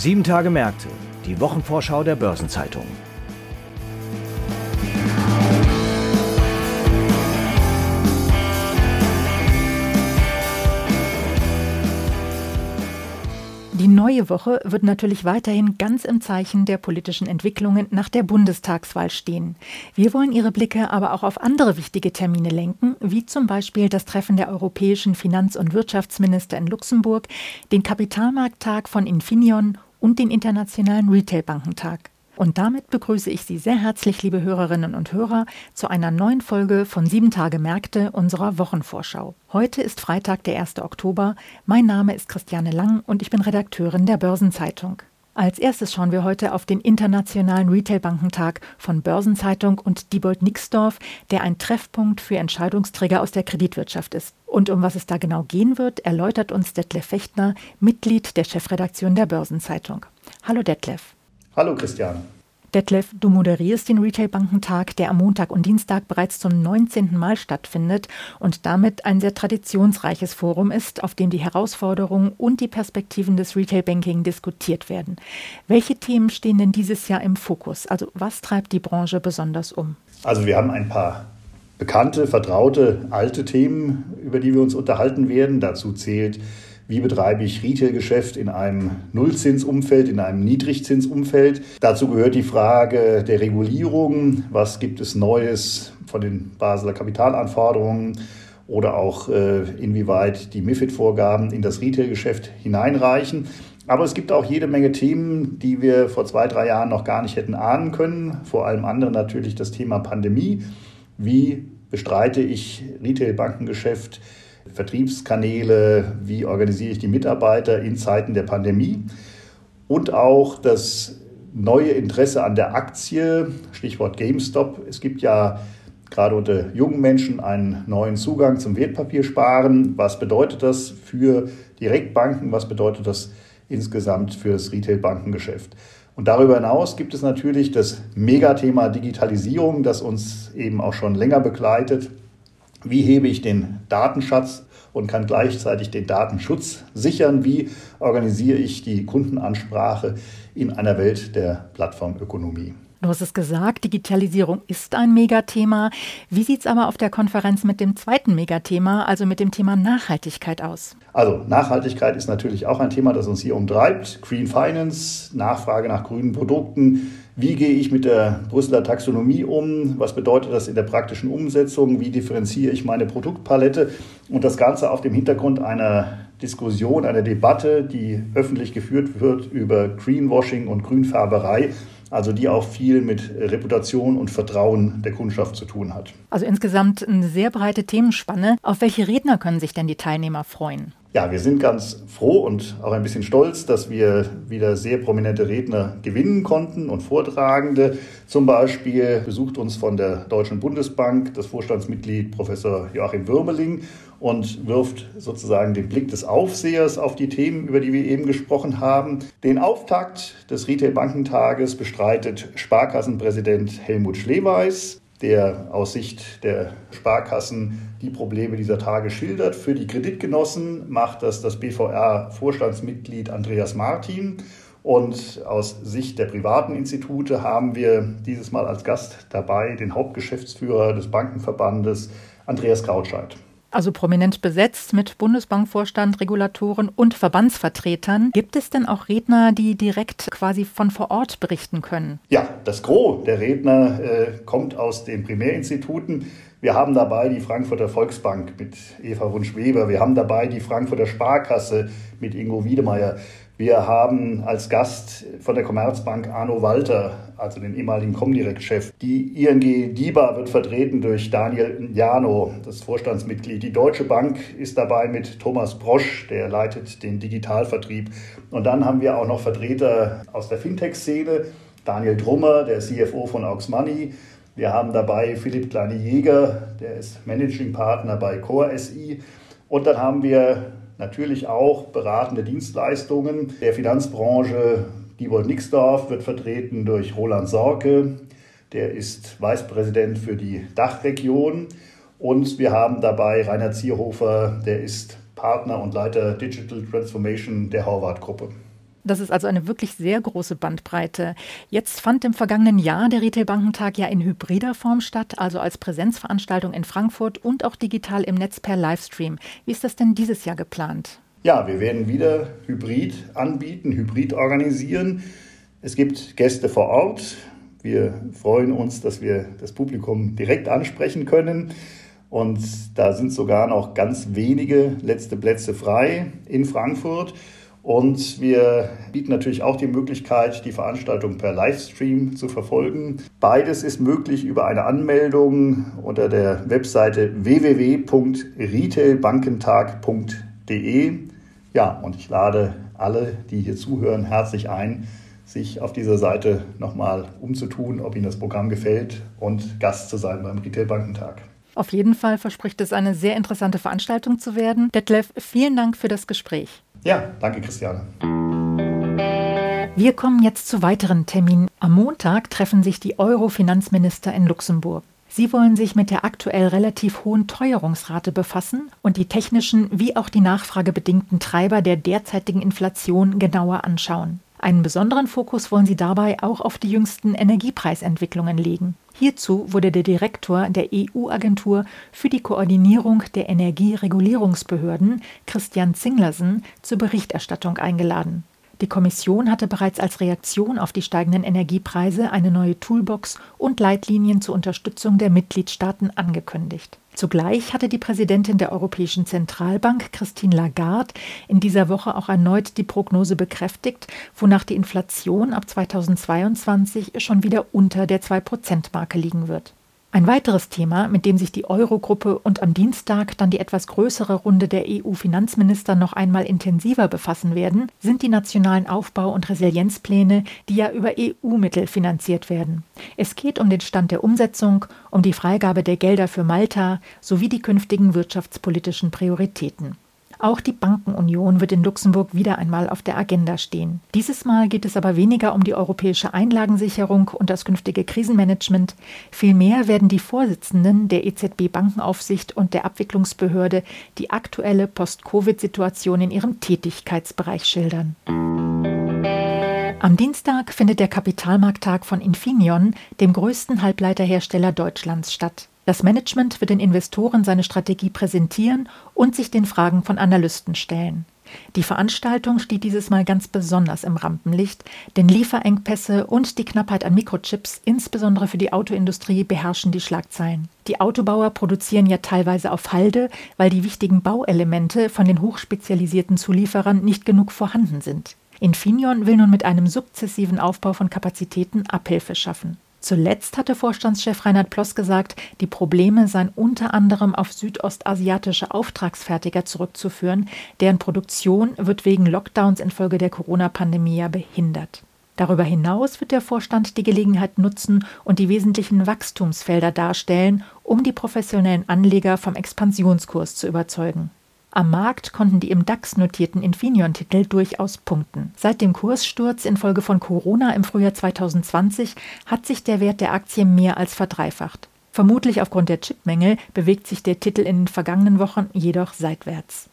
Sieben Tage Märkte, die Wochenvorschau der Börsenzeitung. Die neue Woche wird natürlich weiterhin ganz im Zeichen der politischen Entwicklungen nach der Bundestagswahl stehen. Wir wollen Ihre Blicke aber auch auf andere wichtige Termine lenken, wie zum Beispiel das Treffen der europäischen Finanz- und Wirtschaftsminister in Luxemburg, den Kapitalmarkttag von Infineon und den Internationalen Retailbankentag. Und damit begrüße ich Sie sehr herzlich, liebe Hörerinnen und Hörer, zu einer neuen Folge von Sieben Tage Märkte unserer Wochenvorschau. Heute ist Freitag, der 1. Oktober. Mein Name ist Christiane Lang und ich bin Redakteurin der Börsenzeitung. Als erstes schauen wir heute auf den Internationalen Retailbankentag von Börsenzeitung und Diebold Nixdorf, der ein Treffpunkt für Entscheidungsträger aus der Kreditwirtschaft ist. Und um was es da genau gehen wird, erläutert uns Detlef Fechtner, Mitglied der Chefredaktion der Börsenzeitung. Hallo Detlef. Hallo Christian. Detlef, du moderierst den Retailbankentag, der am Montag und Dienstag bereits zum 19. Mal stattfindet und damit ein sehr traditionsreiches Forum ist, auf dem die Herausforderungen und die Perspektiven des Retailbanking diskutiert werden. Welche Themen stehen denn dieses Jahr im Fokus? Also was treibt die Branche besonders um? Also wir haben ein paar bekannte, vertraute, alte Themen, über die wir uns unterhalten werden. Dazu zählt wie betreibe ich Retail-Geschäft in einem Nullzinsumfeld, in einem Niedrigzinsumfeld. Dazu gehört die Frage der Regulierung. Was gibt es Neues von den Basler Kapitalanforderungen? Oder auch äh, inwieweit die MIFID-Vorgaben in das Retail-Geschäft hineinreichen. Aber es gibt auch jede Menge Themen, die wir vor zwei, drei Jahren noch gar nicht hätten ahnen können. Vor allem anderen natürlich das Thema Pandemie. Wie bestreite ich Retail-Bankengeschäft? Vertriebskanäle, wie organisiere ich die Mitarbeiter in Zeiten der Pandemie und auch das neue Interesse an der Aktie, Stichwort GameStop. Es gibt ja gerade unter jungen Menschen einen neuen Zugang zum Wertpapiersparen. Was bedeutet das für Direktbanken? Was bedeutet das insgesamt für das Retail-Bankengeschäft? Und darüber hinaus gibt es natürlich das Megathema Digitalisierung, das uns eben auch schon länger begleitet. Wie hebe ich den Datenschatz und kann gleichzeitig den Datenschutz sichern? Wie organisiere ich die Kundenansprache in einer Welt der Plattformökonomie? Du hast es gesagt, Digitalisierung ist ein Megathema. Wie sieht es aber auf der Konferenz mit dem zweiten Megathema, also mit dem Thema Nachhaltigkeit aus? Also Nachhaltigkeit ist natürlich auch ein Thema, das uns hier umtreibt. Green Finance, Nachfrage nach grünen Produkten. Wie gehe ich mit der Brüsseler Taxonomie um? Was bedeutet das in der praktischen Umsetzung? Wie differenziere ich meine Produktpalette? Und das Ganze auf dem Hintergrund einer Diskussion, einer Debatte, die öffentlich geführt wird über Greenwashing und Grünfärberei also die auch viel mit Reputation und Vertrauen der Kundschaft zu tun hat. Also insgesamt eine sehr breite Themenspanne. Auf welche Redner können sich denn die Teilnehmer freuen? Ja, wir sind ganz froh und auch ein bisschen stolz, dass wir wieder sehr prominente Redner gewinnen konnten und Vortragende. Zum Beispiel besucht uns von der Deutschen Bundesbank das Vorstandsmitglied Professor Joachim Würmeling und wirft sozusagen den Blick des Aufsehers auf die Themen, über die wir eben gesprochen haben. Den Auftakt des Retail-Bankentages bestreitet Sparkassenpräsident Helmut Schleweis der aus Sicht der Sparkassen die Probleme dieser Tage schildert. Für die Kreditgenossen macht das das BVR-Vorstandsmitglied Andreas Martin. Und aus Sicht der privaten Institute haben wir dieses Mal als Gast dabei den Hauptgeschäftsführer des Bankenverbandes Andreas Krautscheid. Also prominent besetzt mit Bundesbankvorstand, Regulatoren und Verbandsvertretern. Gibt es denn auch Redner, die direkt quasi von vor Ort berichten können? Ja, das Gros der Redner äh, kommt aus den Primärinstituten. Wir haben dabei die Frankfurter Volksbank mit Eva Wunsch-Weber. Wir haben dabei die Frankfurter Sparkasse mit Ingo Wiedemeyer. Wir haben als Gast von der Commerzbank Arno Walter, also den ehemaligen Comdirect-Chef. Die ING DIBA wird vertreten durch Daniel Jano, das Vorstandsmitglied. Die Deutsche Bank ist dabei mit Thomas Brosch, der leitet den Digitalvertrieb. Und dann haben wir auch noch Vertreter aus der Fintech-Szene. Daniel Drummer, der CFO von Aux Money. Wir haben dabei Philipp Kleine-Jäger, der ist Managing Partner bei Core SI. Und dann haben wir natürlich auch beratende Dienstleistungen der Finanzbranche. Diebold Nixdorf wird vertreten durch Roland Sorke, der ist Vicepräsident für die Dachregion. Und wir haben dabei Rainer Zierhofer, der ist Partner und Leiter Digital Transformation der Horvath-Gruppe. Das ist also eine wirklich sehr große Bandbreite. Jetzt fand im vergangenen Jahr der Retailbankentag ja in hybrider Form statt, also als Präsenzveranstaltung in Frankfurt und auch digital im Netz per Livestream. Wie ist das denn dieses Jahr geplant? Ja, wir werden wieder Hybrid anbieten, Hybrid organisieren. Es gibt Gäste vor Ort. Wir freuen uns, dass wir das Publikum direkt ansprechen können. Und da sind sogar noch ganz wenige letzte Plätze frei in Frankfurt. Und wir bieten natürlich auch die Möglichkeit, die Veranstaltung per Livestream zu verfolgen. Beides ist möglich über eine Anmeldung unter der Webseite www.retailbankentag.de. Ja, und ich lade alle, die hier zuhören, herzlich ein, sich auf dieser Seite nochmal umzutun, ob Ihnen das Programm gefällt und Gast zu sein beim Retailbankentag. Auf jeden Fall verspricht es eine sehr interessante Veranstaltung zu werden. Detlef, vielen Dank für das Gespräch. Ja, danke, Christiane. Wir kommen jetzt zu weiteren Terminen. Am Montag treffen sich die Euro-Finanzminister in Luxemburg. Sie wollen sich mit der aktuell relativ hohen Teuerungsrate befassen und die technischen wie auch die nachfragebedingten Treiber der derzeitigen Inflation genauer anschauen. Einen besonderen Fokus wollen sie dabei auch auf die jüngsten Energiepreisentwicklungen legen. Hierzu wurde der Direktor der EU-Agentur für die Koordinierung der Energieregulierungsbehörden, Christian Zinglersen, zur Berichterstattung eingeladen. Die Kommission hatte bereits als Reaktion auf die steigenden Energiepreise eine neue Toolbox und Leitlinien zur Unterstützung der Mitgliedstaaten angekündigt. Zugleich hatte die Präsidentin der Europäischen Zentralbank, Christine Lagarde, in dieser Woche auch erneut die Prognose bekräftigt, wonach die Inflation ab 2022 schon wieder unter der 2-Prozent-Marke liegen wird. Ein weiteres Thema, mit dem sich die Eurogruppe und am Dienstag dann die etwas größere Runde der EU-Finanzminister noch einmal intensiver befassen werden, sind die nationalen Aufbau- und Resilienzpläne, die ja über EU-Mittel finanziert werden. Es geht um den Stand der Umsetzung, um die Freigabe der Gelder für Malta sowie die künftigen wirtschaftspolitischen Prioritäten. Auch die Bankenunion wird in Luxemburg wieder einmal auf der Agenda stehen. Dieses Mal geht es aber weniger um die europäische Einlagensicherung und das künftige Krisenmanagement. Vielmehr werden die Vorsitzenden der EZB Bankenaufsicht und der Abwicklungsbehörde die aktuelle Post-Covid-Situation in ihrem Tätigkeitsbereich schildern. Am Dienstag findet der Kapitalmarkttag von Infineon, dem größten Halbleiterhersteller Deutschlands, statt. Das Management wird den Investoren seine Strategie präsentieren und sich den Fragen von Analysten stellen. Die Veranstaltung steht dieses Mal ganz besonders im Rampenlicht, denn Lieferengpässe und die Knappheit an Mikrochips, insbesondere für die Autoindustrie, beherrschen die Schlagzeilen. Die Autobauer produzieren ja teilweise auf Halde, weil die wichtigen Bauelemente von den hochspezialisierten Zulieferern nicht genug vorhanden sind. Infineon will nun mit einem sukzessiven Aufbau von Kapazitäten Abhilfe schaffen. Zuletzt hatte Vorstandschef Reinhard Ploss gesagt, die Probleme seien unter anderem auf südostasiatische Auftragsfertiger zurückzuführen, deren Produktion wird wegen Lockdowns infolge der Corona-Pandemie ja behindert. Darüber hinaus wird der Vorstand die Gelegenheit nutzen und die wesentlichen Wachstumsfelder darstellen, um die professionellen Anleger vom Expansionskurs zu überzeugen. Am Markt konnten die im DAX notierten Infineon-Titel durchaus punkten. Seit dem Kurssturz infolge von Corona im Frühjahr 2020 hat sich der Wert der Aktie mehr als verdreifacht. Vermutlich aufgrund der Chipmängel bewegt sich der Titel in den vergangenen Wochen jedoch seitwärts.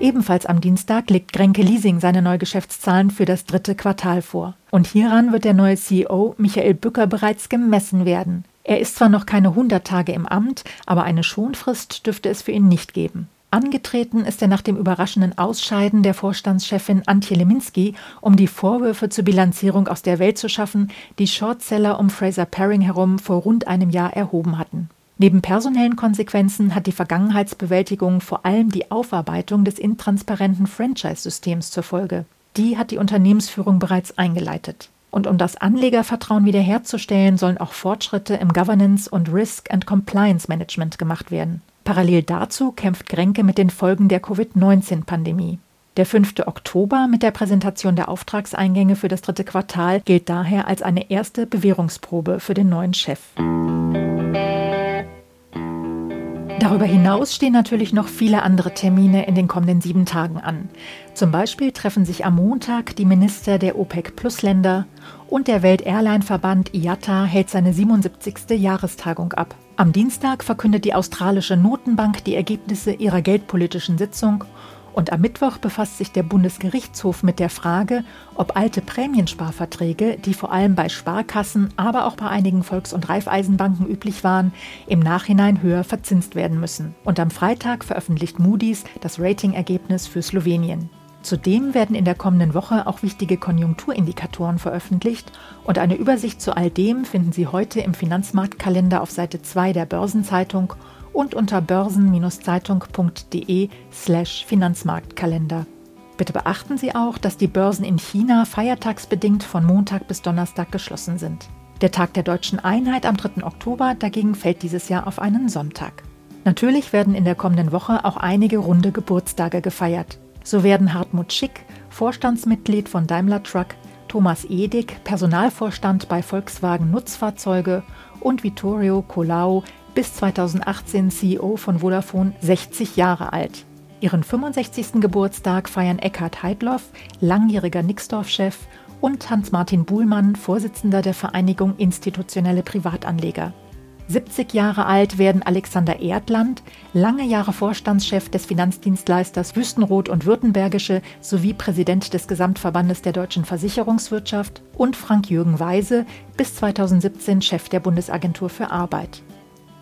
Ebenfalls am Dienstag legt Grenke Leasing seine Neugeschäftszahlen für das dritte Quartal vor. Und hieran wird der neue CEO Michael Bücker bereits gemessen werden. Er ist zwar noch keine 100 Tage im Amt, aber eine Schonfrist dürfte es für ihn nicht geben. Angetreten ist er nach dem überraschenden Ausscheiden der Vorstandschefin Antje Leminski, um die Vorwürfe zur Bilanzierung aus der Welt zu schaffen, die Shortseller um Fraser Paring herum vor rund einem Jahr erhoben hatten. Neben personellen Konsequenzen hat die Vergangenheitsbewältigung vor allem die Aufarbeitung des intransparenten Franchise-Systems zur Folge. Die hat die Unternehmensführung bereits eingeleitet. Und um das Anlegervertrauen wiederherzustellen, sollen auch Fortschritte im Governance und Risk and Compliance Management gemacht werden. Parallel dazu kämpft Grenke mit den Folgen der Covid-19-Pandemie. Der 5. Oktober mit der Präsentation der Auftragseingänge für das dritte Quartal gilt daher als eine erste Bewährungsprobe für den neuen Chef. Darüber hinaus stehen natürlich noch viele andere Termine in den kommenden sieben Tagen an. Zum Beispiel treffen sich am Montag die Minister der OPEC-Plus-Länder und der Welt-Airline-Verband IATA hält seine 77. Jahrestagung ab. Am Dienstag verkündet die australische Notenbank die Ergebnisse ihrer geldpolitischen Sitzung Und am Mittwoch befasst sich der Bundesgerichtshof mit der Frage, ob alte Prämiensparverträge, die vor allem bei Sparkassen, aber auch bei einigen Volks- und Raiffeisenbanken üblich waren, im Nachhinein höher verzinst werden müssen. Und am Freitag veröffentlicht Moody's das Ratingergebnis für Slowenien. Zudem werden in der kommenden Woche auch wichtige Konjunkturindikatoren veröffentlicht und eine Übersicht zu all dem finden Sie heute im Finanzmarktkalender auf Seite 2 der Börsenzeitung und unter börsen-zeitung.de slash Finanzmarktkalender. Bitte beachten Sie auch, dass die Börsen in China feiertagsbedingt von Montag bis Donnerstag geschlossen sind. Der Tag der deutschen Einheit am 3. Oktober dagegen fällt dieses Jahr auf einen Sonntag. Natürlich werden in der kommenden Woche auch einige runde Geburtstage gefeiert. So werden Hartmut Schick, Vorstandsmitglied von Daimler Truck, Thomas Edig, Personalvorstand bei Volkswagen Nutzfahrzeuge und Vittorio Colau, bis 2018 CEO von Vodafone, 60 Jahre alt. Ihren 65. Geburtstag feiern Eckhard Heidloff, langjähriger Nixdorf-Chef, und Hans-Martin Buhlmann, Vorsitzender der Vereinigung Institutionelle Privatanleger. 70 Jahre alt werden Alexander Erdland, lange Jahre Vorstandschef des Finanzdienstleisters Wüstenrot und Württembergische sowie Präsident des Gesamtverbandes der deutschen Versicherungswirtschaft und Frank-Jürgen Weise, bis 2017 Chef der Bundesagentur für Arbeit.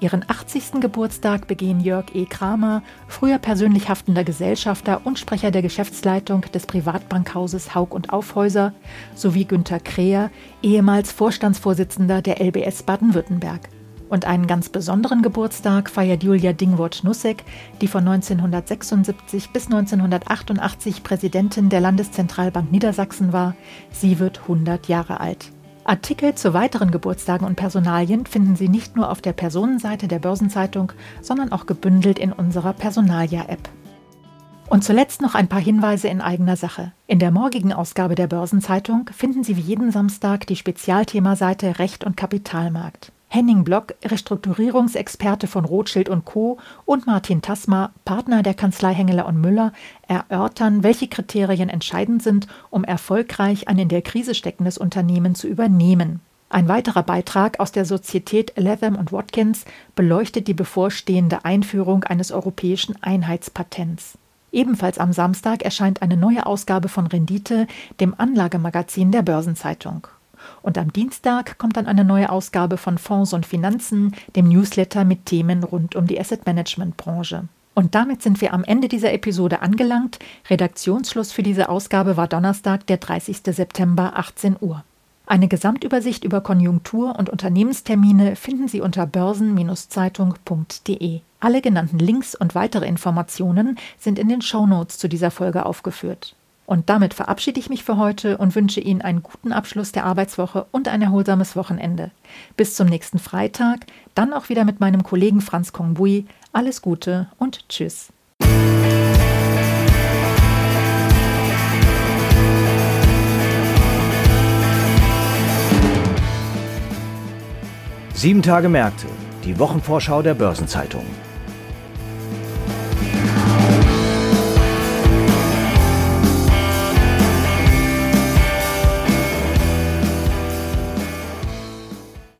Ihren 80. Geburtstag begehen Jörg E. Kramer, früher persönlich haftender Gesellschafter und Sprecher der Geschäftsleitung des Privatbankhauses Haug und Aufhäuser, sowie Günter Kreher, ehemals Vorstandsvorsitzender der LBS Baden-Württemberg. Und einen ganz besonderen Geburtstag feiert Julia Dingwort-Nussek, die von 1976 bis 1988 Präsidentin der Landeszentralbank Niedersachsen war. Sie wird 100 Jahre alt. Artikel zu weiteren Geburtstagen und Personalien finden Sie nicht nur auf der Personenseite der Börsenzeitung, sondern auch gebündelt in unserer Personalia-App. Und zuletzt noch ein paar Hinweise in eigener Sache. In der morgigen Ausgabe der Börsenzeitung finden Sie wie jeden Samstag die Spezialthemaseite Recht und Kapitalmarkt. Henning Block, Restrukturierungsexperte von Rothschild und Co. und Martin Tasma, Partner der Kanzlei Hengeler und Müller, erörtern, welche Kriterien entscheidend sind, um erfolgreich ein in der Krise steckendes Unternehmen zu übernehmen. Ein weiterer Beitrag aus der Sozietät Latham und Watkins beleuchtet die bevorstehende Einführung eines europäischen Einheitspatents. Ebenfalls am Samstag erscheint eine neue Ausgabe von Rendite, dem Anlagemagazin der Börsenzeitung. Und am Dienstag kommt dann eine neue Ausgabe von Fonds und Finanzen, dem Newsletter mit Themen rund um die Asset Management Branche. Und damit sind wir am Ende dieser Episode angelangt. Redaktionsschluss für diese Ausgabe war Donnerstag, der 30. September, 18 Uhr. Eine Gesamtübersicht über Konjunktur- und Unternehmenstermine finden Sie unter börsen-zeitung.de. Alle genannten Links und weitere Informationen sind in den Shownotes zu dieser Folge aufgeführt. Und damit verabschiede ich mich für heute und wünsche Ihnen einen guten Abschluss der Arbeitswoche und ein erholsames Wochenende. Bis zum nächsten Freitag, dann auch wieder mit meinem Kollegen Franz Kongbui. Alles Gute und Tschüss. Sieben Tage Märkte, die Wochenvorschau der Börsenzeitung.